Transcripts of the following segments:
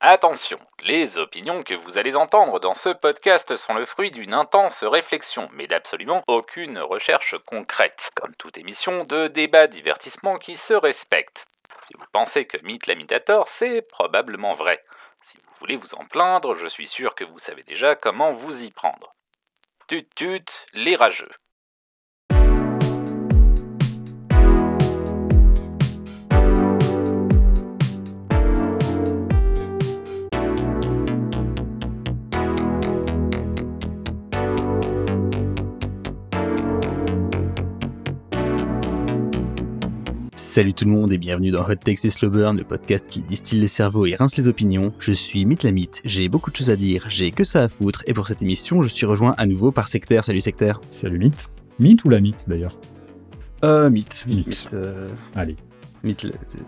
Attention, les opinions que vous allez entendre dans ce podcast sont le fruit d'une intense réflexion, mais d'absolument aucune recherche concrète, comme toute émission de débat divertissement qui se respecte. Si vous pensez que Mythe l'imitator, c'est probablement vrai. Si vous voulez vous en plaindre, je suis sûr que vous savez déjà comment vous y prendre. Tut tut, les rageux. Salut tout le monde et bienvenue dans Hot Takes et Slow Burn, le podcast qui distille les cerveaux et rince les opinions. Je suis Mythe j'ai beaucoup de choses à dire, j'ai que ça à foutre, et pour cette émission, je suis rejoint à nouveau par Sectaire. Salut Sectaire. Salut Mythe. Mythe ou la Mythe d'ailleurs Euh, Mythe. Mythe. euh, Allez. Mythe. c'est-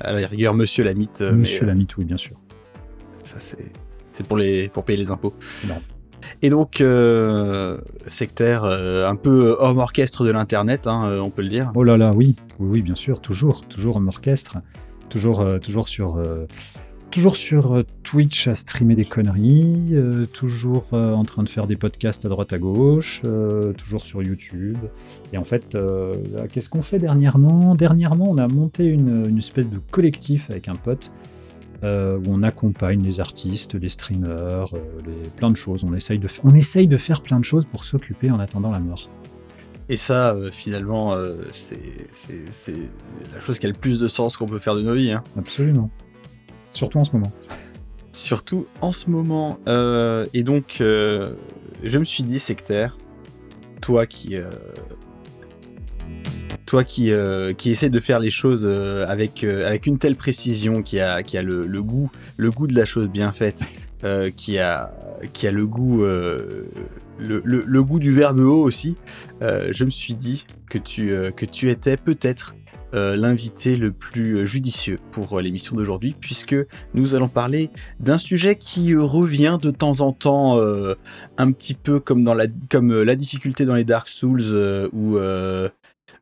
À la rigueur, Monsieur la Mythe. euh, Monsieur mais, la Mythe, oui, bien sûr. euh, Ça, c'est. C'est pour, les... pour payer les impôts. Non. Et donc, euh, euh, un peu homme orchestre de l'internet, hein, euh, on peut le dire. Oh là là, oui, oui, bien sûr, toujours, toujours en orchestre, toujours, euh, toujours sur, euh, toujours sur euh, Twitch à streamer des conneries, euh, toujours euh, en train de faire des podcasts à droite à gauche, euh, toujours sur YouTube. Et en fait, euh, qu'est-ce qu'on fait dernièrement? Dernièrement, on a monté une, une espèce de collectif avec un pote. Euh, où on accompagne les artistes, les streamers, euh, les, plein de choses. On essaye de, fa- on essaye de faire plein de choses pour s'occuper en attendant la mort. Et ça, euh, finalement, c'est la chose qui a le plus de sens qu'on peut faire de nos vies. hein. Absolument. Surtout en ce moment. Surtout en ce moment. Et donc, je me suis dit, Sectaire, toi qui. Toi qui, euh, qui essaie de faire les choses euh, avec, euh, avec une telle précision, qui a, qui a le, goût, le goût de la chose bien faite, euh, qui, a, qui a le goût, le, le- goût du verbe haut aussi, je me suis dit que tu, que tu étais peut-être l'invité le plus judicieux pour l'émission d'aujourd'hui, puisque nous allons parler d'un sujet qui revient de temps en temps, un petit peu comme, dans la, comme la difficulté dans les Dark Souls ou euh,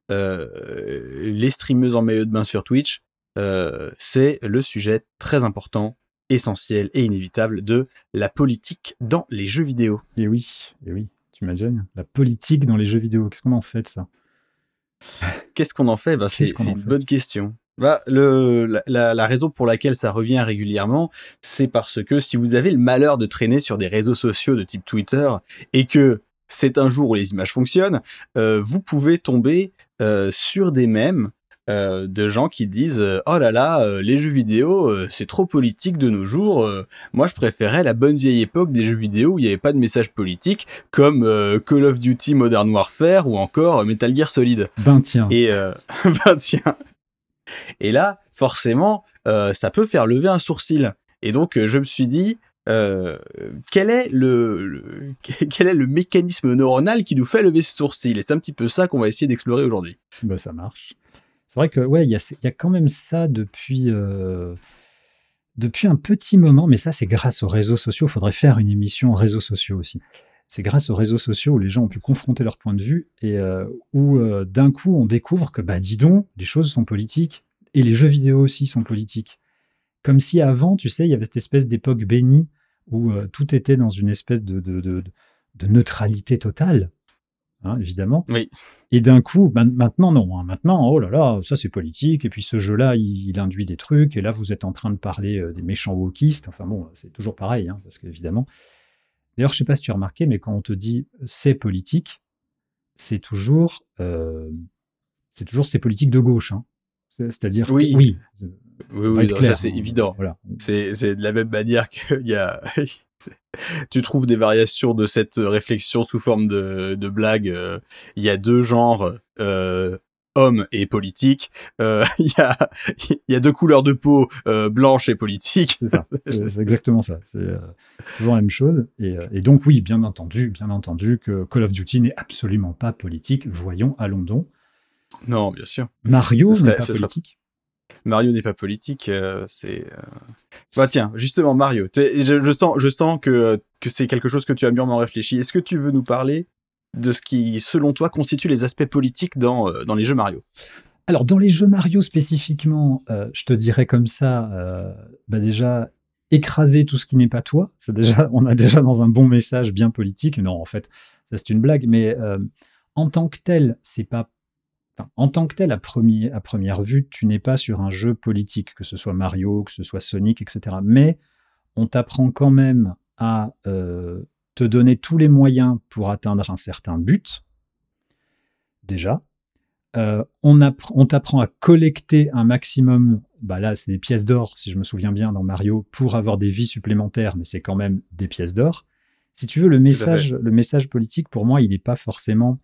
les streameuses en maillot de bain sur Twitch. Euh, c'est le sujet très important, essentiel et inévitable de la politique dans les jeux vidéo. Et oui, et oui, tu imagines La politique dans les jeux vidéo, qu'est-ce qu'on en fait de ça? Qu'est-ce qu'on en fait? Bah, C'est une fait? bonne question. Bah, le, la, la- la raison pour laquelle ça revient régulièrement, c'est parce que si vous avez le malheur de traîner sur des réseaux sociaux de type Twitter et que c'est un jour où les images fonctionnent, euh, vous pouvez tomber euh, sur des mèmes euh, de gens qui disent euh, oh là là euh, les jeux vidéo euh, c'est trop politique de nos jours euh, moi je préférais la bonne vieille époque des jeux vidéo où il n'y avait pas de message politique comme euh, Call of Duty Modern Warfare ou encore euh, Metal Gear Solid Ben tiens, et euh, ben tiens. Et là, forcément, euh, ça peut faire lever un sourcil. Et donc, euh, je me suis dit, euh, quel est le, quel est le mécanisme neuronal qui nous fait lever ce sourcil Et c'est un petit peu ça qu'on va essayer d'explorer aujourd'hui. bah, ça marche. C'est vrai que ouais, il y y a quand même ça depuis, euh, depuis un petit moment, mais ça c'est grâce aux réseaux sociaux. Il faudrait faire une émission réseaux sociaux aussi. C'est grâce aux réseaux sociaux où les gens ont pu confronter leur point de vue et euh, où d'un coup on découvre que bah dis donc, les choses sont politiques et les jeux vidéo aussi sont politiques. Comme si avant, tu sais, il y avait cette espèce d'époque bénie où euh, tout était dans une espèce de, de, de, de neutralité totale, hein, évidemment. Oui. Et d'un coup, ben, maintenant non, hein. maintenant, oh là là, ça c'est politique, et puis ce jeu-là, il, il induit des trucs, et là vous êtes en train de parler euh, des méchants wokistes, enfin bon, c'est toujours pareil, hein, parce qu'évidemment. D'ailleurs, je sais pas si tu as remarqué, mais quand on te dit euh, c'est politique, c'est toujours, euh, c'est toujours c'est politique de gauche. C'est- C'est-à-dire, Oui. oui, Oui, oui, non, ça c'est hein. évident. Voilà. C'est c'est de la même manière qu'il y a. tu trouves des variations de cette réflexion sous forme de, de blague. euh, Il y a deux genres, euh, homme et politique. Euh, Il y, a, y a deux couleurs de peau, euh, blanche et politique. C'est ça, c'est exactement ça. C'est euh, toujours la même chose. Et, et donc oui, bien entendu, bien entendu que Call of Duty n'est absolument pas politique. Voyons, allons donc. Non, bien sûr. Mario n'est pas politique. Mario n'est pas politique. euh, c'est. euh, Bah tiens, justement Mario. Je, je sens, je sens que que c'est quelque chose que tu as mûrement réfléchi. Est-ce que tu veux nous parler de ce qui, selon toi, constitue les aspects politiques dans euh, dans les jeux Mario? Alors, dans les jeux Mario spécifiquement, euh, je te dirais comme ça, euh, bah déjà, écraser tout ce qui n'est pas toi. C'est déjà, on a déjà dans un bon message bien politique. Non, en fait, ça c'est une blague, mais euh, en tant que tel, c'est pas. En tant que tel, à, premier, à première vue, tu n'es pas sur un jeu politique, que ce soit Mario, que ce soit Sonic, etc. Mais on t'apprend quand même à euh, te donner tous les moyens pour atteindre un certain but. Déjà, euh, on, on t'apprend à collecter un maximum, bah là c'est des pièces d'or, si je me souviens bien, dans Mario, pour avoir des vies supplémentaires, mais c'est quand même des pièces d'or. Si tu veux, le message, le message politique, pour moi, il n'est pas forcément...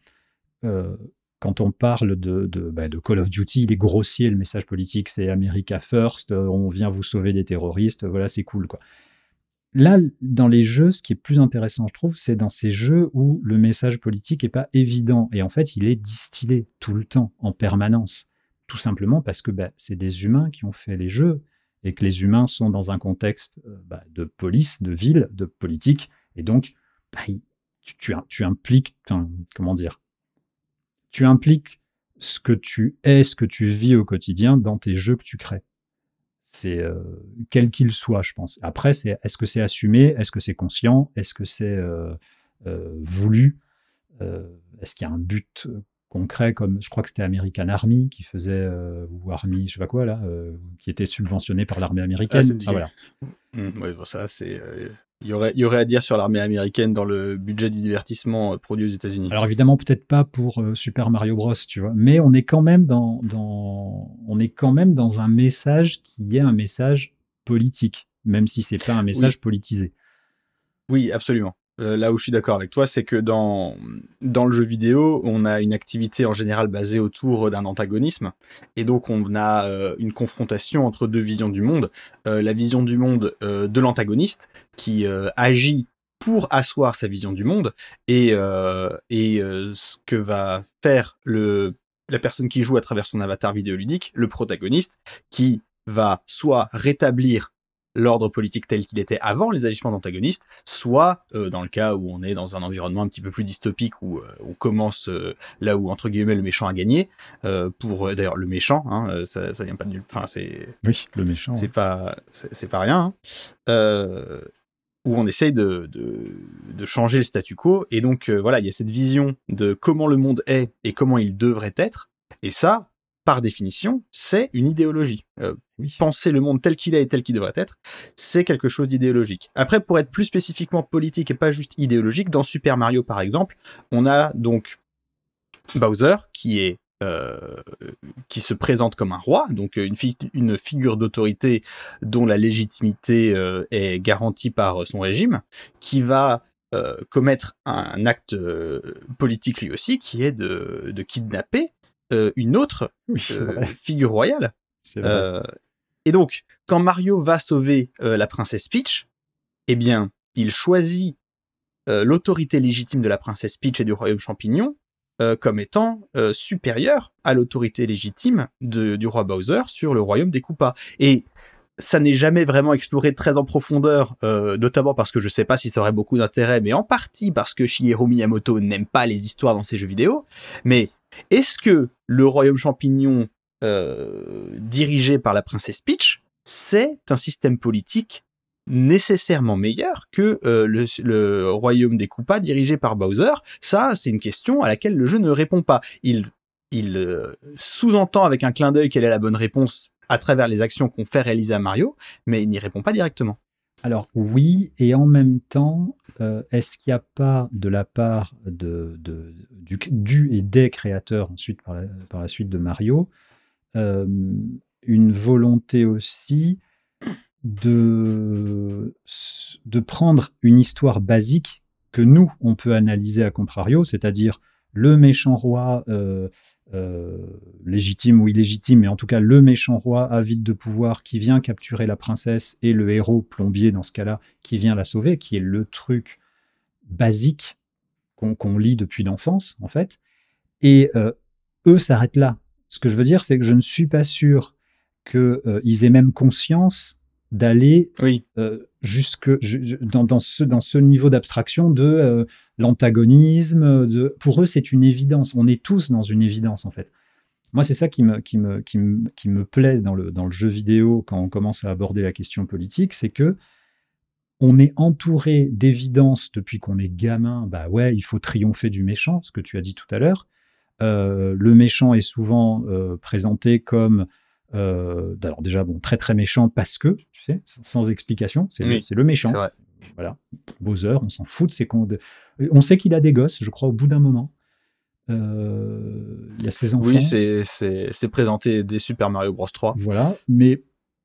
Euh, quand on parle de, bah, de, Call of Duty, il est grossier, le message politique, c'est America First, euh, on vient vous sauver des terroristes, voilà, c'est cool, quoi. Là, dans les jeux, ce qui est plus intéressant, je trouve, c'est dans ces jeux où le message politique n'est pas évident. Et en fait, il est distillé tout le temps, en permanence. Tout simplement parce que bah, c'est des humains qui ont fait les jeux et que les humains sont dans un contexte euh, bah, de police, de ville, de politique. Et donc, tu, tu, impliques, comment dire, tu impliques ce que tu es, ce que tu vis au quotidien dans tes jeux que tu crées. C'est euh, quel qu'il soit, je pense. Après, c'est est-ce que c'est assumé, est-ce que c'est conscient, est-ce que c'est euh, euh, voulu, est-ce qu'il y a un but concret comme je crois que c'était American Army qui faisait ou Army, je sais pas quoi là, qui était subventionné par l'armée américaine. Ah, voilà. Mmh, ça c'est il y, aurait, y aurait à dire sur l'armée américaine dans le budget du divertissement euh, produit aux États-Unis. Alors évidemment, peut-être pas pour euh, Super Mario Bros, tu vois, mais on est quand même dans, dans, on est quand même dans un message qui est un message politique, même si c'est pas un message politisé. Oui, absolument. Euh, là où je suis d'accord avec toi, c'est que dans, dans le jeu vidéo, on a une activité en général basée autour d'un antagonisme, et donc on a euh, une confrontation entre deux visions du monde. Euh, la vision du monde de l'antagoniste, qui agit pour asseoir sa vision du monde, et, et ce que va faire le, la personne qui joue à travers son avatar vidéoludique, le protagoniste, qui va soit rétablir l'ordre politique tel qu'il était avant les agissements d'antagonistes, soit euh, dans le cas où on est dans un environnement un petit peu plus dystopique où euh, on commence euh, là où entre guillemets le méchant a gagné. pour d'ailleurs le méchant, hein, ça, ça vient pas de nulle, enfin c'est oui le méchant. C'est pas c'est pas rien. Hein. où on essaye de, de, de, changer le statu quo. Et donc, voilà, il y a cette vision de comment le monde est et comment il devrait être. Et ça, par définition, c'est une idéologie. Euh, penser le monde tel qu'il est et tel qu'il devrait être, c'est quelque chose d'idéologique. Après, pour être plus spécifiquement politique et pas juste idéologique, dans Super Mario par exemple, on a donc Bowser qui est euh, qui se présente comme un roi, donc une, une figure d'autorité dont la légitimité euh, est garantie par son régime, qui va commettre un acte politique lui aussi, qui est de, de kidnapper euh, une autre euh, figure royale. Euh, et donc, quand Mario va sauver la princesse Peach, eh bien, il choisit l'autorité légitime de la princesse Peach et du royaume champignon comme étant supérieure à l'autorité légitime du roi Bowser sur le royaume des Koopas. Et ça n'est jamais vraiment exploré très en profondeur, notamment parce que je sais pas si ça aurait beaucoup d'intérêt, mais en partie parce que Shigeru Miyamoto n'aime pas les histoires dans ses jeux vidéo. Mais est-ce que le royaume champignon euh, dirigé par la princesse Peach, c'est un système politique nécessairement meilleur que euh, le, royaume des Koopas dirigé par Bowser? Ça, c'est une question à laquelle le jeu ne répond pas. Il, euh, sous-entend avec un clin d'œil quelle est la bonne réponse à travers les actions qu'on fait réaliser à Mario, mais il n'y répond pas directement. Alors oui, et en même temps, euh, est-ce qu'il n'y a pas de la part du, et des créateurs ensuite par la, suite de Mario euh, une volonté aussi de, de prendre une histoire basique que nous, on peut analyser à contrario, c'est-à-dire le méchant roi euh, euh, légitime ou illégitime, mais en tout cas le méchant roi avide de pouvoir qui vient capturer la princesse et le héros plombier dans ce cas-là qui vient la sauver, qui est le truc basique qu'on lit depuis l'enfance en fait. Et euh, eux s'arrêtent là. Ce que je veux dire, c'est que je ne suis pas sûr qu'ils euh, aient même conscience d'aller oui. jusque dans, dans, ce, dans ce niveau d'abstraction de l'antagonisme. De... Pour eux, c'est une évidence. On est tous dans une évidence, en fait. Moi, c'est ça qui me, qui, me, qui, me, qui me plaît dans le, dans le jeu vidéo quand on commence à aborder la question politique, c'est que on est entouré d'évidence depuis qu'on est gamin. Bah ouais, il faut triompher du méchant, ce que tu as dit tout à l'heure. Euh, le méchant est souvent euh, présenté comme euh, alors déjà bon très très méchant parce que tu sais sans explication c'est le, le, méchant voilà Bowser on s'en fout de ses on sait qu'il a des gosses je crois au bout d'un moment il y a ses enfants oui c'est présenté des Super Mario Bros 3 voilà mais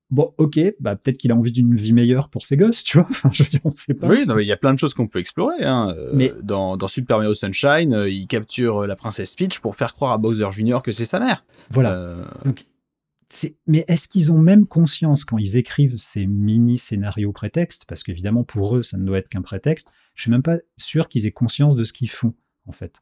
bon, ok, bah, peut-être qu'il a envie d'une vie meilleure pour ses gosses, tu vois. Enfin, je veux dire, on sait pas. Oui, il y a plein de choses qu'on peut explorer. Hein. Euh, mais dans, dans, Super Mario Sunshine, euh, il capture euh, la princesse Peach pour faire croire à Bowser Jr. que c'est sa mère. Voilà. Donc, mais est-ce qu'ils ont même conscience quand ils écrivent ces mini scénarios prétextes, parce qu'évidemment pour eux ça ne doit être qu'un prétexte. Je suis même pas sûr qu'ils aient conscience de ce qu'ils font en fait.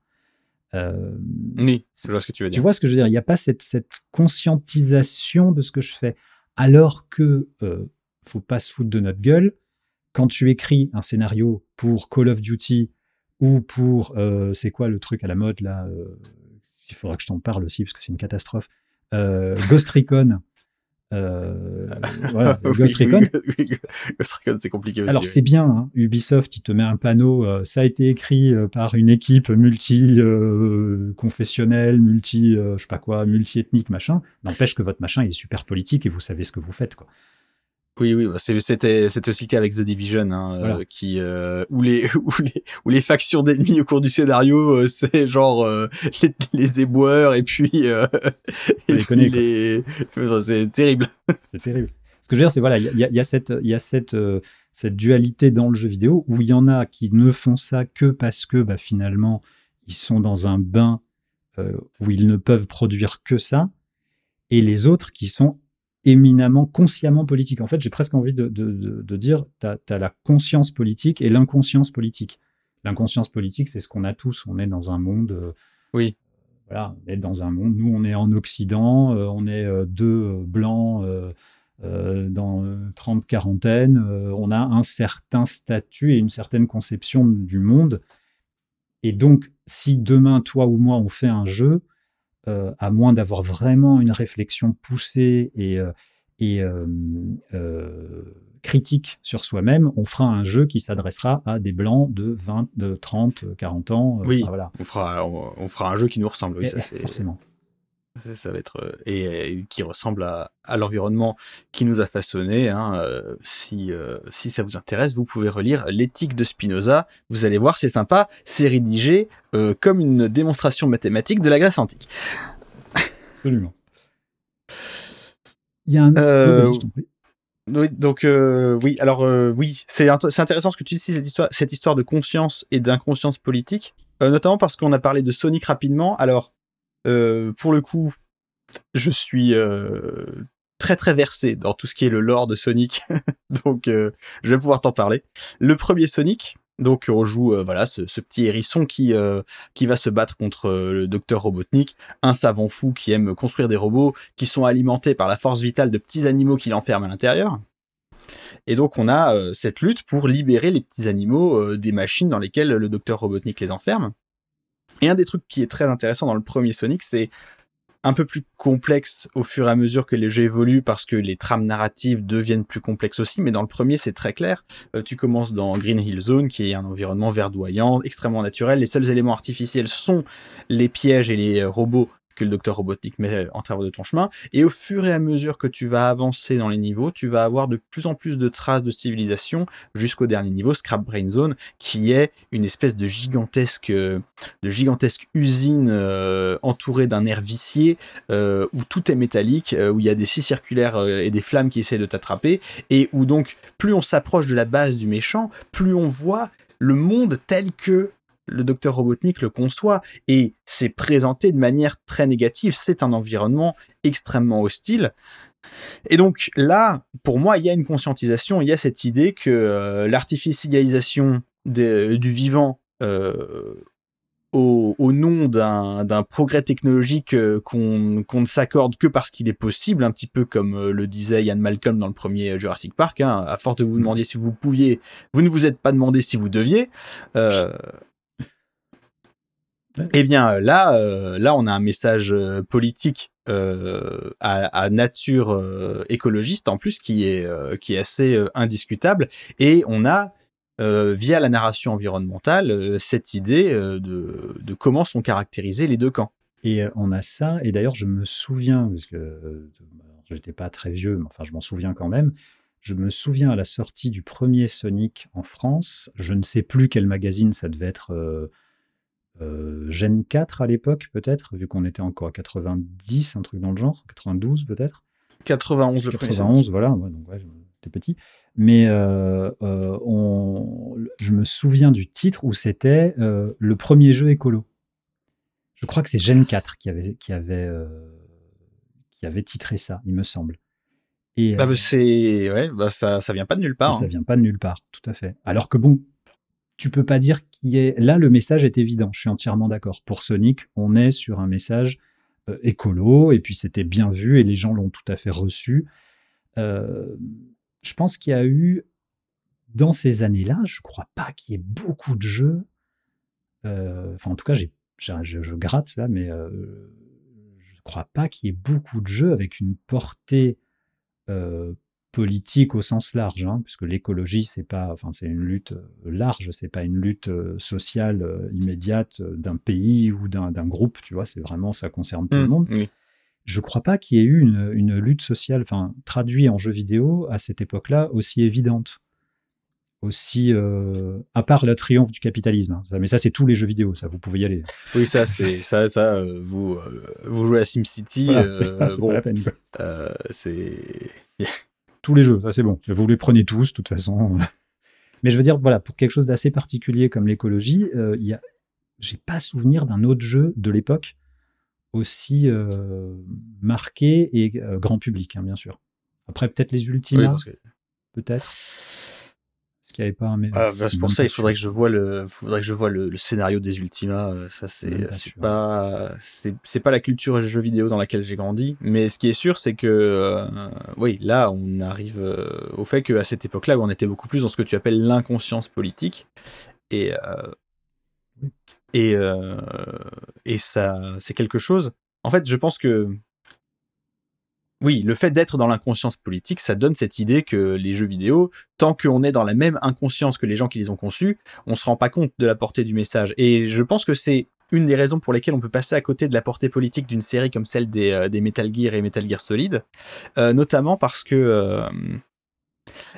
oui, c'est ce que tu veux dire. Tu vois ce que je veux dire? Il n'y a pas cette, cette conscientisation de ce que je fais alors que euh, faut pas se foutre de notre gueule. Quand tu écris un scénario pour Call of Duty ou pour euh, c'est quoi le truc à la mode là euh, Il faudra que je t'en parle aussi parce que c'est une catastrophe. Euh, Ghost Recon. Euh, Ghost Recon. Ghost Recon, c'est compliqué aussi. Alors, c'est bien, hein, Ubisoft, il te met un panneau, euh, ça a été écrit par une équipe multi-confessionnelle, multi, je sais pas quoi, multi-ethnique, machin. N'empêche que votre machin, il est super politique et vous savez ce que vous faites, quoi. Oui, oui, bah, c'était c'était aussi le cas avec The Division, hein, qui où les où les où les factions d'ennemis au cours du scénario, c'est genre les, les, éboueurs et puis, et puis les c'est terrible. C'est terrible. Ce que je veux dire, c'est voilà, il y a, y a, cette il y a cette cette dualité dans le jeu vidéo où il y en a qui ne font ça que parce que bah, finalement ils sont dans un bain où ils ne peuvent produire que ça, et les autres qui sont éminemment consciemment politique. En fait, j'ai presque envie de, dire, tu as, la conscience politique et l'inconscience politique. L'inconscience politique, c'est ce qu'on a tous. On est dans un monde. Euh, oui. Voilà, on est dans un monde. Nous, on est en Occident, euh, on est euh, deux blancs dans 30 quarantaines. on a un certain statut et une certaine conception du monde. Et donc, si demain, toi ou moi, on fait un jeu, euh, à moins d'avoir vraiment une réflexion poussée et, euh, et euh, critique sur soi-même, on fera un jeu qui s'adressera à des blancs de 20, de 30, 40 ans. Oui, voilà. on, fera, on, fera un jeu qui nous ressemble. Oui, ça, forcément. Ça, va être euh, et, qui ressemble à, l'environnement qui nous a façonné. Hein, euh, si euh, si ça vous intéresse, vous pouvez relire l'éthique de Spinoza. Vous allez voir, c'est sympa. C'est rédigé comme une démonstration mathématique de la Grèce antique. Absolument. Il y a un. Oui, donc oui, alors oui, c'est intéressant ce que tu dis cette histoire, cette histoire de conscience et d'inconscience politique, notamment parce qu'on a parlé de Sonic rapidement. Alors euh, pour le coup, je suis euh, très très versé dans tout ce qui est le lore de Sonic, donc euh, je vais pouvoir t'en parler. Le premier Sonic, donc on joue ce, petit hérisson qui qui va se battre contre le docteur Robotnik, un savant fou qui aime construire des robots qui sont alimentés par la force vitale de petits animaux qu'il enferme à l'intérieur. Et donc on a cette lutte pour libérer les petits animaux des machines dans lesquelles le docteur Robotnik les enferme. Et un des trucs qui est très intéressant dans le premier Sonic, c'est un peu plus complexe au fur et à mesure que les jeux évoluent parce que les trames narratives deviennent plus complexes aussi, mais dans le premier c'est très clair. Euh, tu commences dans Green Hill Zone qui est un environnement verdoyant, extrêmement naturel. Les seuls éléments artificiels sont les pièges et les robots que le docteur Robotnik met en travers de ton chemin. Et au fur et à mesure que tu vas avancer dans les niveaux, tu vas avoir de plus en plus de traces de civilisation jusqu'au dernier niveau, Scrap Brain Zone, qui est une espèce de gigantesque, de gigantesque usine euh, entourée d'un air vicié euh, où tout est métallique, euh, où il y a des scies circulaires et des flammes qui essaient de t'attraper, et où donc plus on s'approche de la base du méchant, plus on voit le monde tel que le docteur Robotnik le conçoit et c'est présenté de manière très négative. C'est un environnement extrêmement hostile. Et donc là, pour moi, il y a une conscientisation, il y a cette idée que euh, l'artificialisation du vivant euh, au, nom d'un progrès technologique euh, qu'on ne s'accorde que parce qu'il est possible, un petit peu comme le disait Ian Malcolm dans le premier Jurassic Park, hein, à force de vous demander si vous pouviez, vous ne vous êtes pas demandé si vous deviez. Eh bien là, là, on a un message politique à, nature écologiste en plus qui est qui est assez indiscutable. Et on a via la narration environnementale cette idée de, de comment sont caractérisés les deux camps. Et on a ça, et d'ailleurs je me souviens, parce que j'étais pas très vieux, mais enfin je m'en souviens quand même, je me souviens à la sortie du premier Sonic en France, je ne sais plus quel magazine ça devait être, euh, Gen 4 à l'époque peut-être, vu qu'on était encore à 90, un truc dans le genre, 92 peut-être. 91 le 91, voilà, donc ouais, j'étais petit. Mais euh, euh, on, je me souviens du titre où c'était le premier jeu écolo. Je crois que c'est Gen 4 qui avait, qui avait, qui avait titré ça, il me semble. Et, bah, c'est ouais, bah, ça, ça vient pas de nulle part. Ça hein. vient pas de nulle part, tout à fait. Alors que bon, tu peux pas dire qui est. Là, le message est évident. Je suis entièrement d'accord. Pour Sonic, on est sur un message écolo, et puis c'était bien vu, et les gens l'ont tout à fait reçu. je pense qu'il y a eu, dans ces années-là, je crois pas qu'il y ait beaucoup de jeux. Enfin, en tout cas, je, gratte ça, mais euh, je ne crois pas qu'il y ait beaucoup de jeux avec une portée euh, politique au sens large, hein, puisque l'écologie, c'est pas, enfin, c'est une lutte euh, large, c'est pas une lutte sociale immédiate d'un pays ou d'un groupe, tu vois, c'est vraiment, ça concerne tout le mmh, monde. Je ne crois pas qu'il y ait eu une, une lutte sociale, enfin, traduite en jeu vidéo à cette époque-là aussi évidente aussi, euh, à part le triomphe du capitalisme. Hein. Mais ça, c'est tous les jeux vidéo, ça, vous pouvez y aller. Oui, ça, c'est ça, ça. Euh, vous, euh, vous jouez à SimCity. c'est pas, la peine. c'est tous les jeux, ça c'est bon. Vous les prenez tous, de toute façon. Mais je veux dire, voilà, pour quelque chose d'assez particulier comme l'écologie, il y a, j'ai pas souvenir d'un autre jeu de l'époque aussi marqué et grand public, hein, bien sûr. Après, peut-être les Ultima, peut-être qu'il n'y avait pas un ah, bah, pour ça, il faudrait que je vois le, faudrait que je vois le, scénario des Ultimas. Euh, ça, c'est, c'est pas, c'est, pas la culture jeux vidéo dans laquelle j'ai grandi. Mais ce qui est sûr, c'est que, euh, oui, là, on arrive euh, au fait qu'à cette époque-là, on était beaucoup plus dans ce que tu appelles l'inconscience politique. Et, et, et ça, c'est quelque chose. En fait, je pense que oui, le fait d'être dans l'inconscience politique, ça donne cette idée que les jeux vidéo, tant qu'on est dans la même inconscience que les gens qui les ont conçus, on se rend pas compte de la portée du message. Et je pense que c'est une des raisons pour lesquelles on peut passer à côté de la portée politique d'une série comme celle des, euh, Metal Gear et Metal Gear Solid, euh, notamment parce que euh,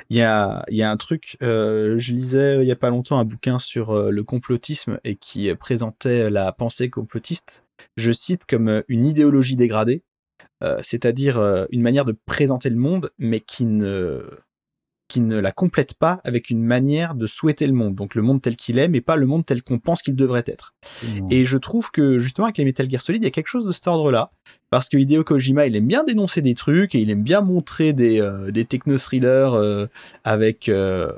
il y, a, un truc, je lisais il y a pas longtemps un bouquin sur le complotisme et qui présentait la pensée complotiste, je cite comme une idéologie dégradée c'est-à-dire euh, une manière de présenter le monde, mais qui ne qui ne la complète pas avec une manière de souhaiter le monde. Donc le monde tel qu'il est, mais pas le monde tel qu'on pense qu'il devrait être. Et je trouve que justement avec les Metal Gear Solid, il y a quelque chose de cet ordre-là. Parce que Hideo Kojima, il aime bien dénoncer des trucs et il aime bien montrer des, euh, des techno-thrillers euh, avec, euh,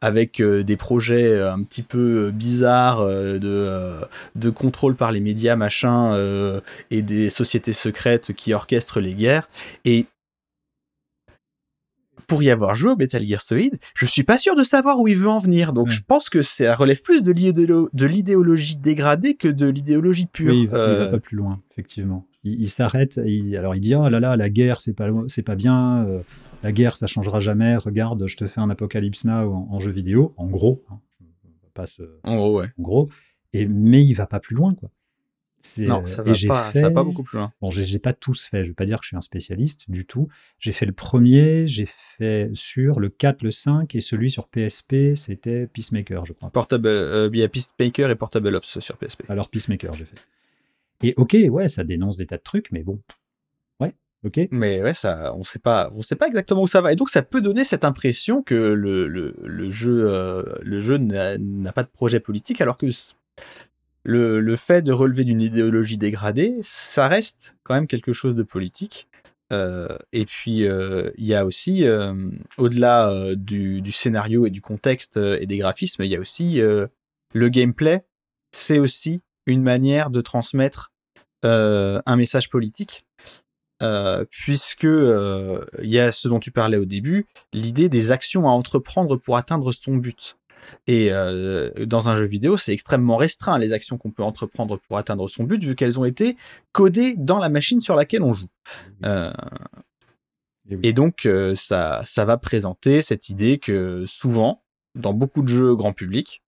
avec des projets un petit peu bizarres de, de contrôle par les médias, machin, et des sociétés secrètes qui orchestrent les guerres. Et pour y avoir joué au Metal Gear Solid, je suis pas sûr de savoir où il veut en venir. Donc je pense que ça relève plus de l'idéologie dégradée que de l'idéologie pure. Oui, il va, va, pas plus loin, effectivement. Il, s'arrête, alors il dit oh là là, la guerre c'est pas c'est pas bien, euh, la guerre ça changera jamais. Regarde, je te fais un Apocalypse Now en, jeu vidéo, en gros. Hein, passe, en gros, ouais. En gros. Et mais il va pas plus loin, quoi. Non, euh, ça va, pas, fait... ça va pas beaucoup plus loin. Bon, j'ai pas tous fait, je vais pas dire que je suis un spécialiste du tout. J'ai fait le premier, j'ai fait sur le 4, le 5 et celui sur PSP, c'était Peacemaker, je crois. Portable, euh, il y a Peacemaker et Portable Ops sur PSP. Alors Peacemaker, j'ai fait. Et ok, ouais, ça dénonce des tas de trucs, mais bon, ouais, ok. Mais ouais, ça, on sait pas, on sait pas exactement où ça va. Et donc ça peut donner cette impression que le, le, le jeu, euh, le jeu n'a pas de projet politique, alors que le, fait de relever d'une idéologie dégradée, ça reste quand même quelque chose de politique. Euh, et puis, euh, il y a aussi, euh, au-delà du, scénario et du contexte et des graphismes, il y a aussi le gameplay. C'est aussi une manière de transmettre un message politique. puisque il y a ce dont tu parlais au début, l'idée des actions à entreprendre pour atteindre son but. Et euh, dans un jeu vidéo, c'est extrêmement restreint les actions qu'on peut entreprendre pour atteindre son but, vu qu'elles ont été codées dans la machine sur laquelle on joue. Euh, et, donc, euh, ça, ça va présenter cette idée que souvent, dans beaucoup de jeux grand public,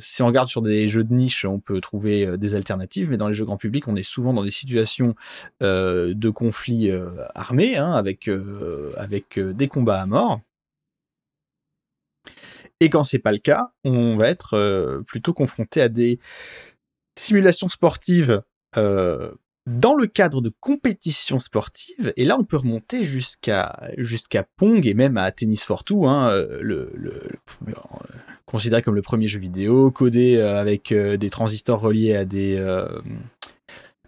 si on regarde sur des jeux de niche, on peut trouver des alternatives, mais dans les jeux grand public, on est souvent dans des situations de conflits armés, hein, avec, avec des combats à mort. Et quand c'est pas le cas, on va être euh, plutôt confronté à des simulations sportives euh, dans le cadre de compétitions sportives. Et là, on peut remonter jusqu'à jusqu'à Pong et même à Tennis for Two, hein, euh, le, considéré comme le premier jeu vidéo, codé avec des transistors reliés à des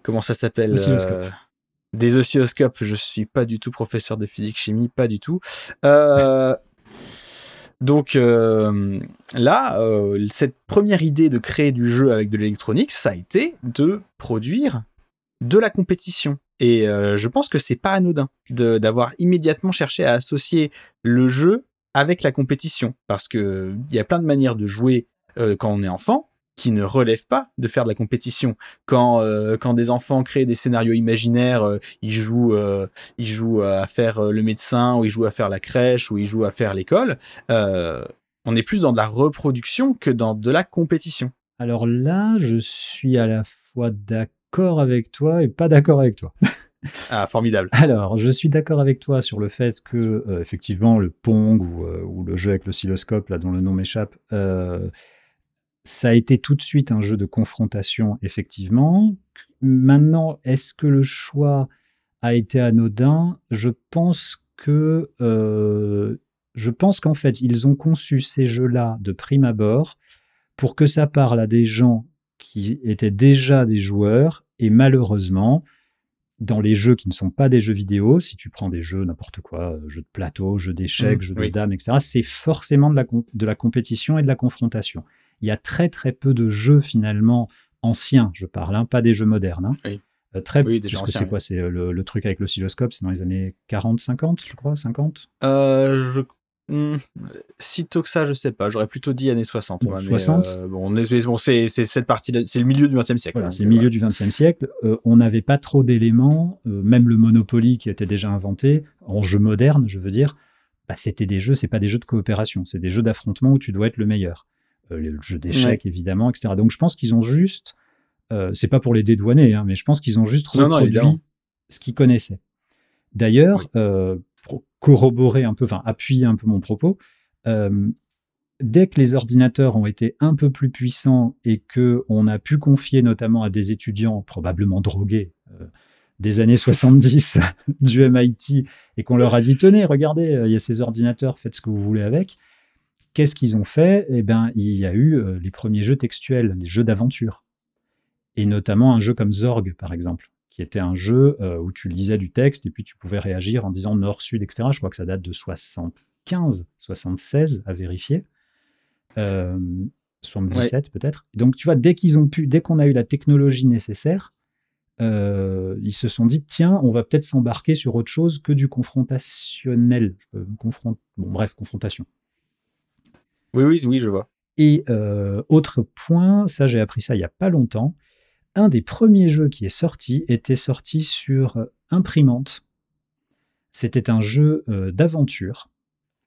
comment ça s'appelle des oscilloscopes. Je suis pas du tout professeur de physique chimie, pas du tout. Euh, donc euh, là, euh, cette première idée de créer du jeu avec de l'électronique, ça a été de produire de la compétition. Et euh, je pense que c'est pas anodin d'avoir immédiatement cherché à associer le jeu avec la compétition, parce que il y a plein de manières de jouer quand on est enfant qui ne relève pas de faire de la compétition. Quand euh, quand des enfants créent des scénarios imaginaires, euh, ils jouent euh, ils jouent à faire le médecin ou ils jouent à faire la crèche ou ils jouent à faire l'école. on est plus dans de la reproduction que dans de la compétition. Alors là, je suis à la fois d'accord avec toi et pas d'accord avec toi. ah, formidable. Alors, je suis d'accord avec toi sur le fait que, effectivement, le Pong ou, ou, le jeu avec l'oscilloscope, là, dont le nom m'échappe, ça a été tout de suite un jeu de confrontation, effectivement. Maintenant, est-ce que le choix a été anodin? Je pense que euh, je pense qu'en fait, ils ont conçu ces jeux-là de prime abord pour que ça parle à des gens qui étaient déjà des joueurs et malheureusement, dans les jeux qui ne sont pas des jeux vidéo, si tu prends des jeux n'importe quoi, euh, jeux de plateau, jeux d'échecs, mmh, jeux de dames, etc., c'est forcément de la, de la compétition et de la confrontation il y a très très peu de jeux finalement anciens, je parle, hein, pas des jeux modernes. Hein. Oui. Euh, très oui, déjà que c'est quoi? C'est euh, le, truc avec l'oscilloscope, c'est dans les années 40, 50, je crois, 50 euh, je... Hmm, sitôt que ça, je sais pas. J'aurais plutôt dit années 60. 60 euh, bon, bon c'est cette partie, c'est le milieu du XXe siècle. Voilà, c'est le milieu du XXe siècle. on n'avait pas trop d'éléments, même le Monopoly qui était déjà inventé en jeu moderne, je veux dire. Bah, c'était des jeux, c'est pas des jeux de coopération, c'est des jeux d'affrontement où tu dois être le meilleur. Euh, le jeu d'échecs évidemment, etc. Donc je pense qu'ils ont juste, euh, c'est pas pour les dédouaner, hein, mais je pense qu'ils ont juste reproduit ce qu'ils connaissaient. D'ailleurs, euh, pour corroborer un peu, enfin appuyer un peu mon propos, dès que les ordinateurs ont été un peu plus puissants et que on a pu confier notamment à des étudiants probablement drogués des années 70 du MIT et qu'on leur a dit tenez regardez il y a ces ordinateurs faites ce que vous voulez avec Qu'est-ce qu'ils ont fait? Eh bien, il y a eu euh, les premiers jeux textuels, les jeux d'aventure. Et notamment un jeu comme Zorg, par exemple, qui était un jeu euh, où tu lisais du texte et puis tu pouvais réagir en disant nord, sud, etc. Je crois que ça date de 75, 76 à vérifier. Euh, 77 peut-être. Donc tu vois, dès qu'ils ont pu, dès qu'on a eu la technologie nécessaire, euh, ils se sont dit tiens, on va peut-être s'embarquer sur autre chose que du confrontationnel. Bon, bref, confrontation. Oui, oui, oui, je vois. Et euh, autre point, ça j'ai appris ça il n'y a pas longtemps, un des premiers jeux qui est sorti était sorti sur euh, imprimante. C'était un jeu euh, d'aventure.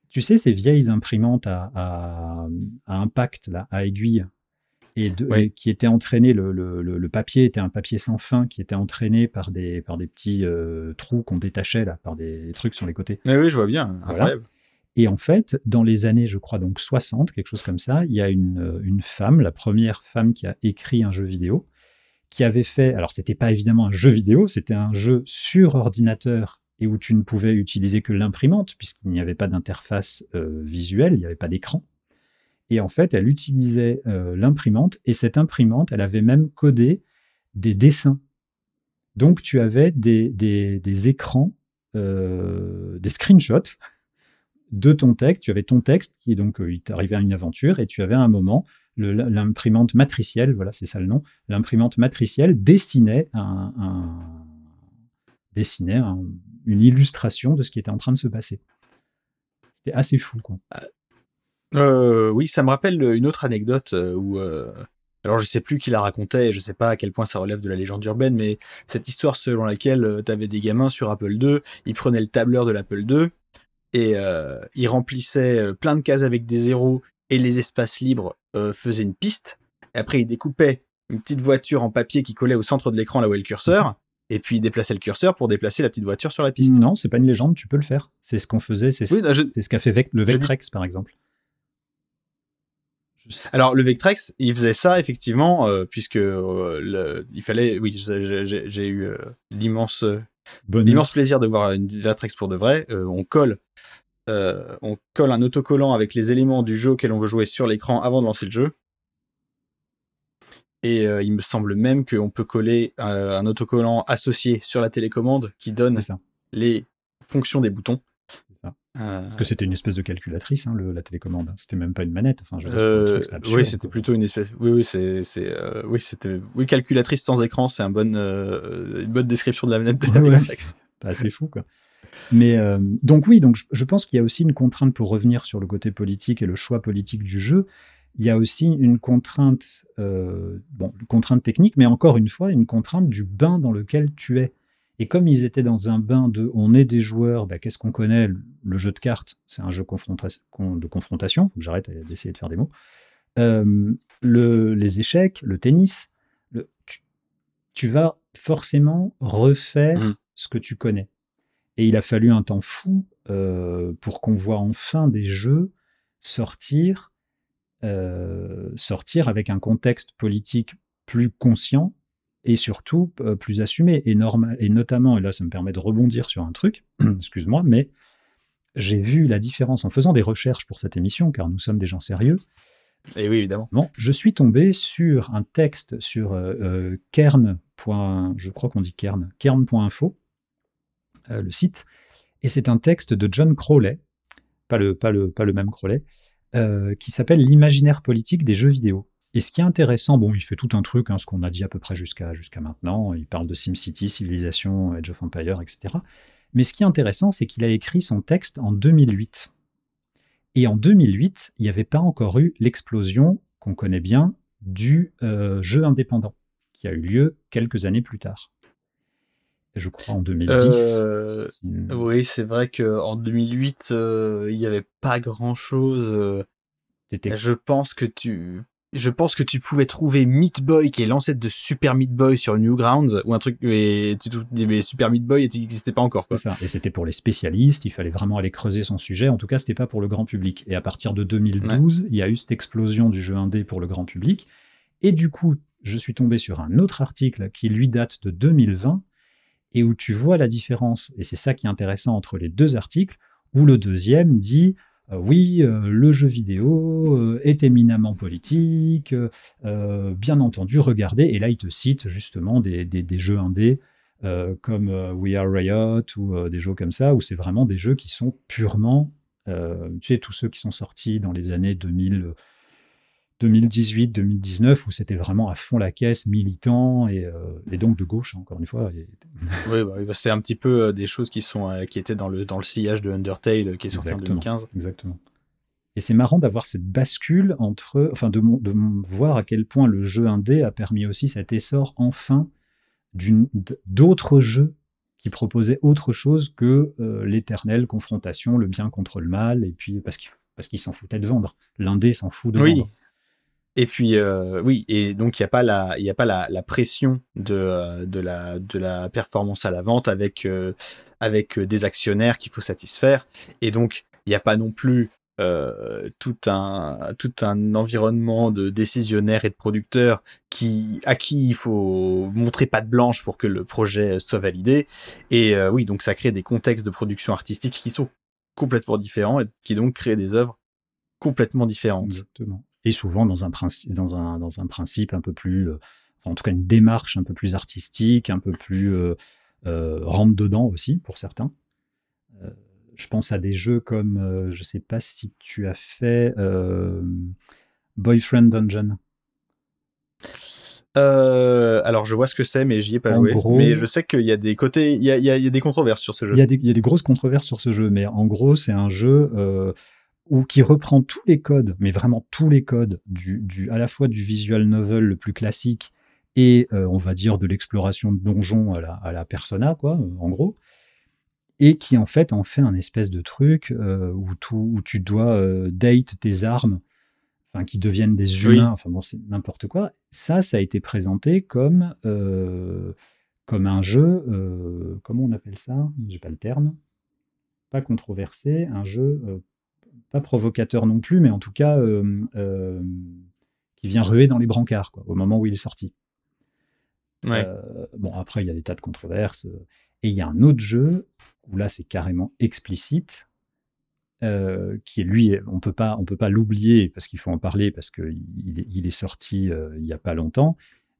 Tu sais, ces vieilles imprimantes à, impact, là, à aiguille, et, qui étaient entraînées, le, papier était un papier sans fin qui était entraîné par des, par des petits trous qu'on détachait, là, par des, trucs sur les côtés. Oui, oui, je vois bien, incroyable. Et en fait, dans les années, je crois donc 60, quelque chose comme ça, il y a une, euh, une femme, la première femme qui a écrit un jeu vidéo, qui avait fait, alors c'était pas évidemment un jeu vidéo, c'était un jeu sur ordinateur et où tu ne pouvais utiliser que l'imprimante, puisqu'il n'y avait pas d'interface euh, visuelle, il n'y avait pas d'écran. Et en fait, elle utilisait euh, l'imprimante, et cette imprimante, elle avait même codé des dessins. Donc tu avais des écrans, des screenshots de ton texte. Tu avais ton texte qui, donc, euh, il t'arrivait à une aventure et tu avais un moment l'imprimante matricielle, voilà, c'est ça le nom, l'imprimante matricielle dessinait, un, dessinait une illustration de ce qui était en train de se passer. C'était assez fou, quoi. oui, ça me rappelle une autre anecdote où alors je sais plus qui la racontait, je sais pas à quel point ça relève de la légende urbaine, mais cette histoire selon laquelle euh, tu avais des gamins sur Apple II, ils prenaient le tableur de l'Apple II et euh, ils remplissaient euh, plein de cases avec des zéros et les espaces libres faisaient une piste. Et après ils découpaient une petite voiture en papier qui collait au centre de l'écran là où est le curseur. Et puis ils déplaçaient le curseur pour déplacer la petite voiture sur la piste. Non, c'est pas une légende, tu peux le faire. C'est ce qu'on faisait, c'est ce qu'a fait le Vectrex par exemple. Alors le Vectrex, il faisait ça effectivement, euh, puisque euh, il fallait, oui, j'ai eu euh, l'immense, l'immense plaisir de voir une Vectrex pour de vrai. on colle, on colle un autocollant avec les éléments du jeu auquel on veut jouer sur l'écran avant de lancer le jeu. Et il me semble même qu'on peut coller un autocollant associé sur la télécommande qui donne les fonctions des boutons. Euh, Parce que c'était une espèce de calculatrice, hein, la télécommande. C'était même pas une manette. Enfin, euh, oui, c'était plutôt une espèce. Oui, oui, c'est, euh, oui, c'était, oui, calculatrice sans écran, c'est un une bonne description de la manette de la C'est assez fou, quoi. Mais donc oui, donc je, pense qu'il y a aussi une contrainte pour revenir sur le côté politique et le choix politique du jeu. Il y a aussi une contrainte, bon, une contrainte technique, mais encore une fois, une contrainte du bain dans lequel tu es. Et comme ils étaient dans un bain de on est des joueurs, bah, qu'est-ce qu'on connaît? Le jeu de cartes, c'est un jeu de confrontation. J'arrête d'essayer de faire des mots. Euh, les échecs, le tennis, tu, vas forcément refaire mmh. ce que tu connais. Et il a fallu un temps fou euh, pour qu'on voit enfin des jeux sortir, euh, sortir avec un contexte politique plus conscient et surtout euh, plus assumé et normal et notamment et là ça me permet de rebondir sur un truc excuse-moi mais j'ai vu la différence en faisant des recherches pour cette émission car nous sommes des gens sérieux et oui évidemment bon je suis tombé sur un texte sur euh, kern. je crois qu'on dit kern kern.info euh, le site et c'est un texte de John Crowley pas le même Crowley qui s'appelle l'imaginaire politique des jeux vidéo et ce qui est intéressant, bon, il fait tout un truc, hein, ce qu'on a dit à peu près jusqu'à maintenant. Il parle de SimCity, Civilization, Age of Empire, etc. Mais ce qui est intéressant, c'est qu'il a écrit son texte en 2008. Et en 2008, il n'y avait pas encore eu l'explosion qu'on connaît bien du euh, jeu indépendant, qui a eu lieu quelques années plus tard. Je crois en 2010. Euh, oui, c'est vrai qu'en 2008, euh, il n'y avait pas grand-chose. Je pense que tu je pense que tu pouvais trouver Meat Boy, qui est l'ancêtre de Super Meat Boy sur Newgrounds, ou un truc, tu mais Super Meat Boy n'existait pas encore. Quoi. Ça. Et c'était pour les spécialistes, il fallait vraiment aller creuser son sujet. En tout cas, c'était pas pour le grand public. Et à partir de 2012, il y a eu cette explosion du jeu indé pour le grand public. Et du coup, je suis tombé sur un autre article qui lui date de 2020, et où tu vois la différence, et c'est ça qui est intéressant entre les deux articles, où le deuxième dit euh, oui, euh, le jeu vidéo euh, est éminemment politique, bien entendu, regardez, et là il te cite justement des, jeux indés comme We Are Riot ou des jeux comme ça, où c'est vraiment des jeux qui sont purement, tu sais, tous ceux qui sont sortis dans les années 2000, 2018-2019 où c'était vraiment à fond la caisse, militant et, euh, donc de gauche encore une fois. Oui, bah, c'est un petit peu euh, des choses qui sont euh, qui étaient dans le dans le sillage de Undertale qui est sorti en 2015. Exactement. Et c'est marrant d'avoir cette bascule entre, enfin de, de, voir à quel point le jeu indé a permis aussi cet essor enfin d'autres jeux qui proposaient autre chose que l'éternelle confrontation, le bien contre le mal, et puis parce qu'ils parce qu'ils s'en foutaient de vendre. L'indé s'en fout de oui. vendre. Et puis euh, oui, et donc il n'y a pas la, il a pas la, la pression de, euh, de la de la performance à la vente avec euh, avec des actionnaires qu'il faut satisfaire. Et donc il n'y a pas non plus tout un tout un environnement de décisionnaires et de producteurs qui à qui il faut montrer patte blanche pour que le projet soit validé. Et oui, donc ça crée des contextes de production artistique qui sont complètement différents et qui donc créent des œuvres complètement différentes. Exactement et souvent dans un, principe, dans un, dans un principe un peu plus, euh, en tout cas une démarche un peu plus artistique, un peu plus euh, euh rentre dedans aussi pour certains. Euh, je pense à des jeux comme, je sais pas si tu as fait Boyfriend Dungeon. alors je vois ce que c'est, mais j'y ai pas joué. mais je sais qu'il y a des côtés, il y a, il y a, des controverses sur ce jeu. Il y, a des, il y a des grosses controverses sur ce jeu, mais en gros c'est un jeu ou qui reprend tous les codes, mais vraiment tous les codes, du, à la fois du visual novel le plus classique et euh, on va dire de l'exploration de donjons à la, à la persona, quoi, en gros, et qui en fait en fait un espèce de truc euh, où, tout, où tu dois euh, date tes armes, enfin qui deviennent des humains, enfin bon c'est n'importe quoi. Ça, ça a été présenté comme comme un jeu, comment on appelle ça? J'ai pas le terme. Pas controversé, un jeu pas provocateur non plus, mais en tout cas qui vient ruer dans les brancards quoi, au moment où il est sorti. Euh, bon, après, il y a des tas de controverses. Euh, et il y a un autre jeu où là, c'est carrément explicite, euh, qui est lui, on peut pas, on peut pas l'oublier parce qu'il faut en parler parce qu'il il est sorti il y a pas longtemps,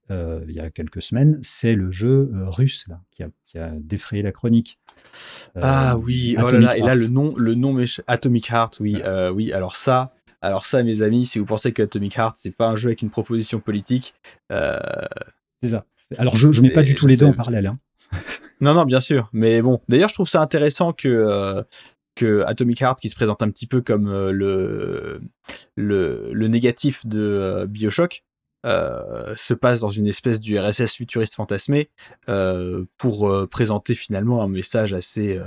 il y a quelques semaines. C'est le jeu russe là qui a, qui a, défrayé la chronique. ah oui, oh là là, et là le nom, le nom Atomic Heart, oui, oui. Alors ça, alors ça, mes amis, si vous pensez que Atomic Heart c'est pas un jeu avec une proposition politique, c'est ça. Alors, je ne mets pas du tout les deux en parallèle. Hein. non, non, bien sûr. Mais bon, d'ailleurs, je trouve ça intéressant que, euh, que Atomic Heart, qui se présente un petit peu comme euh, le, le, négatif de euh, se passe dans une espèce du RSS futuriste fantasmé pour présenter finalement un message assez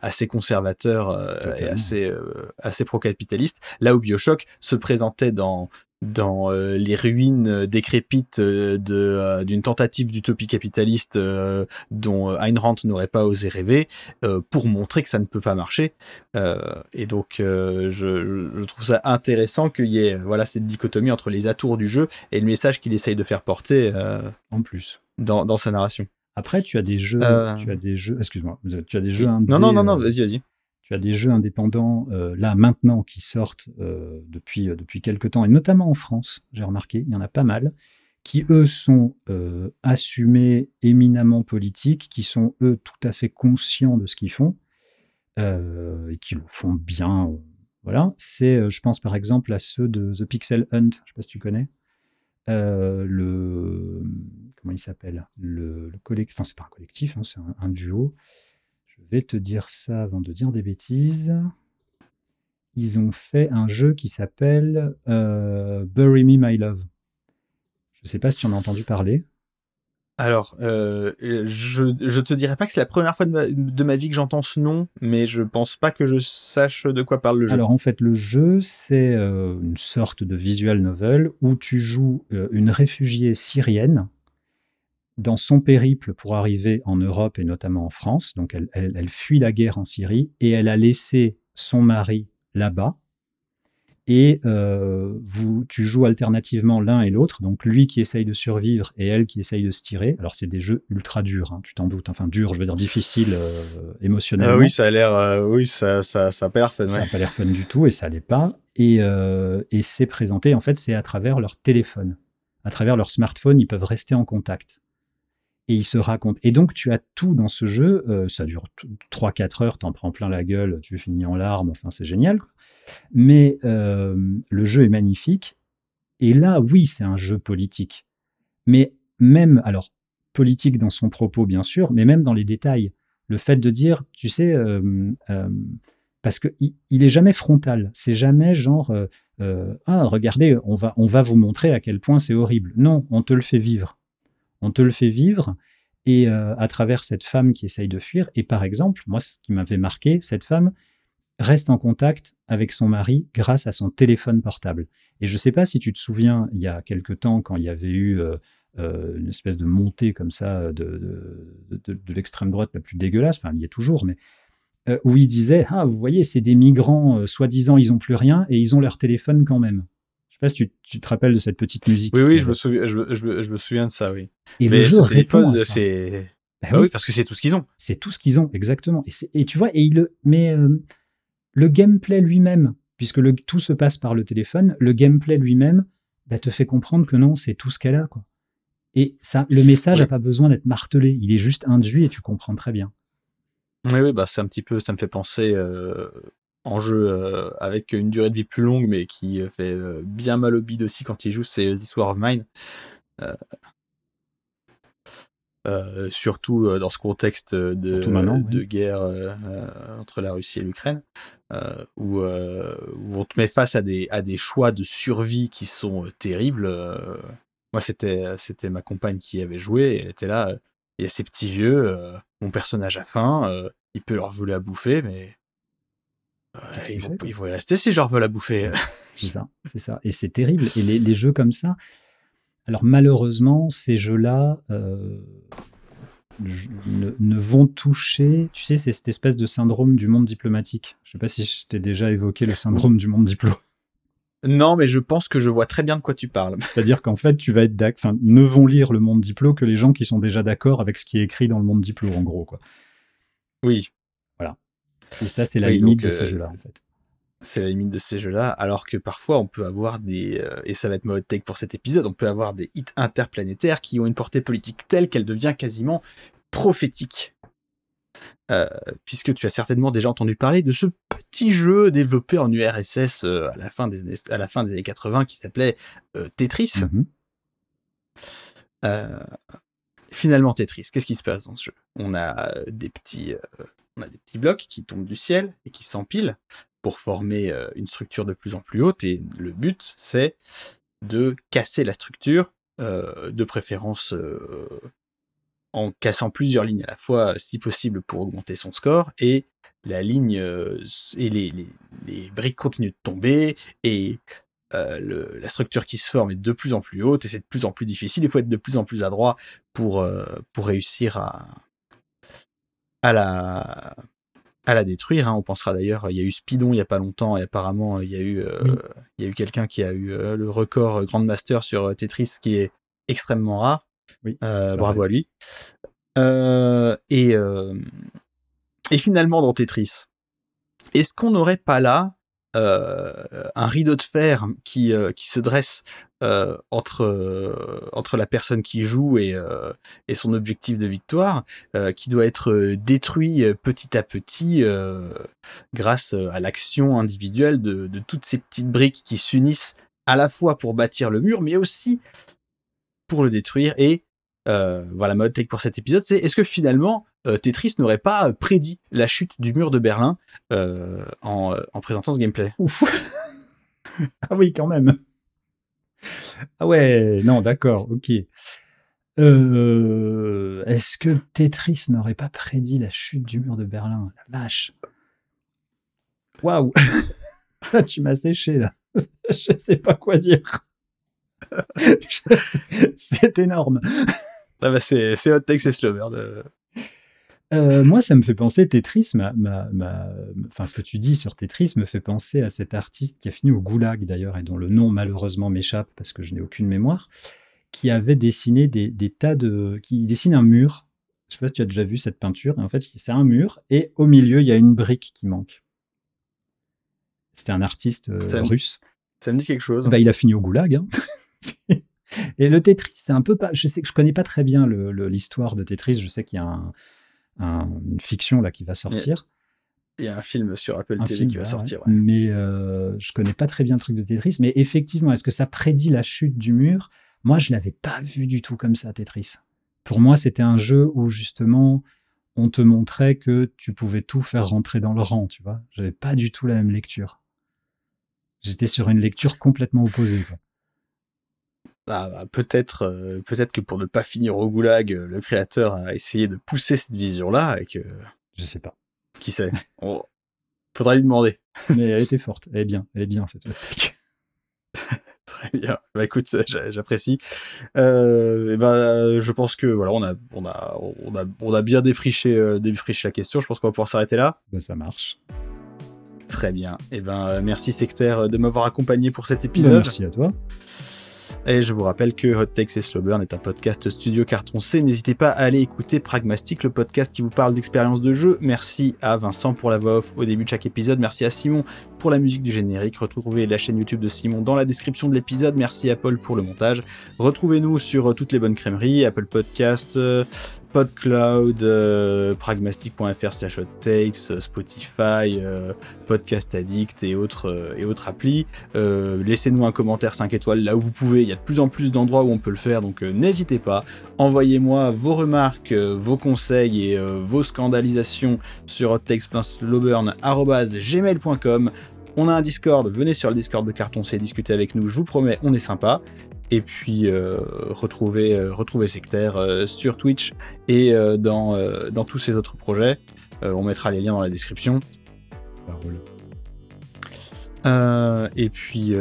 assez conservateur et assez assez pro-capitaliste. Là où Bioshock se présentait dans dans euh, les ruines décrépites euh, euh, d'une tentative d'utopie capitaliste dont Ayn Rand n'aurait pas osé rêver pour montrer que ça ne peut pas marcher. et donc je, je, trouve ça intéressant qu'il y ait voilà cette dichotomie entre les atours du jeu et le message qu'il essaye de faire porter en plus dans, dans sa narration. Après, tu as des jeux, tu as des jeux, excuse-moi, tu as des jeux. non, non, non, non, vas-y, vas-y tu as des jeux indépendants euh, là maintenant qui sortent euh, depuis, euh, depuis quelques temps, et notamment en France, j'ai remarqué, il y en a pas mal, qui eux sont assumés, éminemment politiques, qui sont eux tout à fait conscients de ce qu'ils font, et qui le font bien. voilà, c'est, je pense par exemple à ceux de The Pixel Hunt, je sais pas si tu connais. le comment il s'appelle? Le, le collectif enfin c'est pas un collectif hein, c'est un, duo je vais te dire ça avant de dire des bêtises. Ils ont fait un jeu qui s'appelle euh, Bury Me My Love. Je ne sais pas si tu en as entendu parler. Alors, euh, je, ne te dirais pas que c'est la première fois de ma, vie que j'entends ce nom, mais je pense pas que je sache de quoi parle le jeu. Alors en fait, le jeu, c'est euh, une sorte de visual novel où tu joues une réfugiée syrienne dans son périple pour arriver en Europe et notamment en France. Donc elle, fuit la guerre en Syrie et elle a laissé son mari là-bas. Et euh, vous, tu joues alternativement l'un et l'autre, donc lui qui essaye de survivre et elle qui essaye de se tirer. Alors c'est des jeux ultra durs, hein, tu t'en doutes. Enfin dur, je veux dire difficile euh, émotionnellement. Ah oui, ça a l'air, euh, oui, ça, ça, ça a pas l'air fun. Ça n'a pas l'air fun du tout et ça l'est pas. Et, et c'est présenté, en fait, c'est à travers leur téléphone, à travers leur smartphone, ils peuvent rester en contact et il se raconte. Et donc, tu as tout dans ce jeu. Euh, ça dure 3-4 heures, t'en prends plein la gueule, tu finis en larmes, enfin, c'est génial. Mais euh, le jeu est magnifique. Et là, oui, c'est un jeu politique. Mais même, alors, politique dans son propos, bien sûr, mais même dans les détails. Le fait de dire, tu sais, euh, parce qu'il il est jamais frontal. C'est jamais genre, ah, regardez, on va, on va vous montrer à quel point c'est horrible. Non, on te le fait vivre on te le fait vivre et euh, à travers cette femme qui essaye de fuir. Et par exemple, moi, ce qui m'avait marqué, cette femme reste en contact avec son mari grâce à son téléphone portable. Et je ne sais pas si tu te souviens, il y a quelque temps, quand il y avait eu euh, euh, une espèce de montée comme ça de, de, l'extrême droite la plus dégueulasse, enfin, il y a toujours, mais où il disait, ah, vous voyez, c'est des migrants, soi-disant, ils n'ont plus rien, et ils ont leur téléphone quand même tu, te rappelles de cette petite musique. Oui, oui, je me, souviens, je, me souviens de ça, oui. Et le jeu répond c'est. Bah bah oui. parce que c'est tout ce qu'ils ont. C'est tout ce qu'ils ont, exactement. Et, tu vois, et il, mais euh, le gameplay lui-même, puisque le, tout se passe par le téléphone, le gameplay lui-même bah, te fait comprendre que non, c'est tout ce qu'elle a. Quoi. Et ça, le message n'a pas besoin d'être martelé, il est juste induit et tu comprends très bien. Oui, oui, bah c'est un petit peu, ça me fait penser euh, en jeu euh, avec une durée de vie plus longue, mais qui euh, fait euh, bien mal au bide aussi quand il joue, c'est This War of Mine. euh, surtout euh, dans ce contexte de, Surtout maintenant, de oui. guerre euh, entre la Russie et l'Ukraine, où, où on te met face à des, à des choix de survie qui sont terribles. moi, c'était c'était ma compagne qui avait joué, et elle était là, il y a ces petits vieux, mon personnage a faim, il peut leur voler à bouffer, mais qu'il ils, vont, ils y rester si leur veux la bouffer. C'est ça, c'est ça. Et c'est terrible. Et les, les jeux comme ça, alors malheureusement, ces jeux-là euh, ne, ne vont toucher, tu sais, c'est cette espèce de syndrome du monde diplomatique. Je sais pas si je t'ai déjà évoqué le syndrome du monde diplo. non, mais je pense que je vois très bien de quoi tu parles. C'est-à-dire qu'en fait, tu vas être d'accord, enfin, ne vont lire le monde diplo que les gens qui sont déjà d'accord avec ce qui est écrit dans le monde diplo, en gros, quoi. Oui, Et ça, c'est la Oui, limite donc, de ces euh, jeux-là, en fait. c'est la limite de ces jeux-là, alors que parfois on peut avoir des, euh, et ça va être ma hot take pour cet épisode, on peut avoir des hits interplanétaires qui ont une portée politique telle qu'elle devient quasiment prophétique. Euh, puisque tu as certainement déjà entendu parler de ce petit jeu développé en URSS euh, à, la fin des années, à la fin des années 80 qui s'appelait Tetris. Mhm. Euh, finalement, Tetris, qu'est-ce qui se passe dans ce jeu? On a des petits, on a des petits blocs qui tombent du ciel et qui s'empilent pour former euh, une structure de plus en plus haute. Et le but, c'est de casser la structure, euh, de préférence euh, en cassant plusieurs lignes à la fois, si possible, pour augmenter son score. Et la ligne et les, briques continuent de tomber et la structure qui se forme est de plus en plus haute et c'est de plus en plus difficile. Il faut être de plus en plus adroit pour réussir à, à, la, à la détruire. hein. On pensera d'ailleurs, il y a eu Spidon il y a pas longtemps et apparemment il y a eu, euh, Oui. il y a eu quelqu'un qui a eu euh, le record euh, Grandmaster sur euh, Tetris qui est extrêmement rare. Oui, Euh, bravo à lui. Et, et finalement dans Tetris, est-ce qu'on n'aurait pas là un rideau de fer qui, euh, se dresse euh, entre, euh, entre la personne qui joue et, euh, son objectif de victoire, euh, qui doit être euh, détruit euh, petit à petit euh, grâce euh, à l'action individuelle de, de toutes ces petites briques qui s'unissent à la fois pour bâtir le mur, mais aussi pour le détruire. Et euh, voilà, ma take pour cet épisode, c'est est-ce que finalement euh, Tetris n'aurait pas euh, prédit la chute du mur de Berlin en, en présentant ce gameplay? Ouf. ah oui, quand même. Ah ouais, non, d'accord, ok. Est-ce que Tetris n'aurait pas prédit la chute du mur de Berlin? La vache. Waouh. tu m'as séché là. Je sais pas quoi dire. C'est énorme. Ah bah c'est c'est hot take, c'est slower. De... Euh, moi, ça me fait penser Tetris. Ma, ma, ma- enfin, ce que tu dis sur Tetris me fait penser à cet artiste qui a fini au Goulag d'ailleurs et dont le nom malheureusement m'échappe parce que je n'ai aucune mémoire, qui avait dessiné des, des tas de, qui dessine un mur. Je sais pas si tu as déjà vu cette peinture. En fait, c'est un mur et au milieu il y a une brique qui manque. C'était un artiste euh, Ça me- russe. Ça me dit quelque chose. Bah, il a fini au goulag. hein. Et le Tetris, c'est un peu pas. Je sais que je connais pas très bien l'histoire de Tetris. Je sais qu'il y a un- un- une fiction là qui va sortir. Il y a un film sur Apple un TV film, qui va voilà, sortir. ouais. Mais euh, je connais pas très bien le truc de Tetris. Mais effectivement, est-ce que ça prédit la chute du mur? Moi, je l'avais pas vu du tout comme ça, Tetris. Pour moi, c'était un jeu où justement on te montrait que tu pouvais tout faire rentrer dans le rang. Tu vois, j'avais pas du tout la même lecture. J'étais sur une lecture complètement opposée. quoi. Ah, bah, peut-être euh, peut-être que pour ne pas finir au goulag, euh, le créateur a essayé de pousser cette vision-là et que Je sais pas. qui sait? On... Faudra lui demander. Mais elle était forte. Elle est bien. Elle est bien, cette tech. Très bien. Bah écoute, j'apprécie. Euh, ben, je pense que voilà, on a, on a, on a, on a bien défriché, euh, défriché la question. Je pense qu'on va pouvoir s'arrêter là. Ben, ça marche. Très bien. Et ben, merci Sectaire de m'avoir accompagné pour cet Ben, épisode. merci à toi. Et je vous rappelle que Hot Takes et Slow Burn est un podcast studio carton C. N'hésitez pas à aller écouter Pragmastic, le podcast qui vous parle d'expérience de jeu. Merci à Vincent pour la voix off au début de chaque épisode. Merci à Simon pour la musique du générique. Retrouvez la chaîne YouTube de Simon dans la description de l'épisode. Merci à Paul pour le montage. Retrouvez-nous sur toutes les bonnes crèmeries, Apple Podcast, euh, PodCloud, euh, pragmastic.fr slash takes, Spotify, euh, Podcast Addict et autres, euh, et autres applis. Laissez-nous un commentaire 5 étoiles là où vous pouvez. Il y a de plus en plus d'endroits où on peut le faire, donc n'hésitez pas. Envoyez-moi vos remarques, vos conseils et vos scandalisations sur hottakes.slowburn.gmail.com. On a un Discord, venez sur le Discord de Carton C discuter avec nous, je vous promets, on est sympa et puis euh, retrouver, euh, retrouver Sectaire euh, sur Twitch et dans, dans tous ces autres projets. on mettra les liens dans la description. Et puis,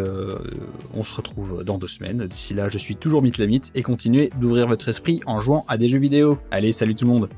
on se retrouve dans deux semaines. D'ici là, je suis toujours Mythe et continuez d'ouvrir votre esprit en jouant à des jeux vidéo. Allez, salut tout le monde!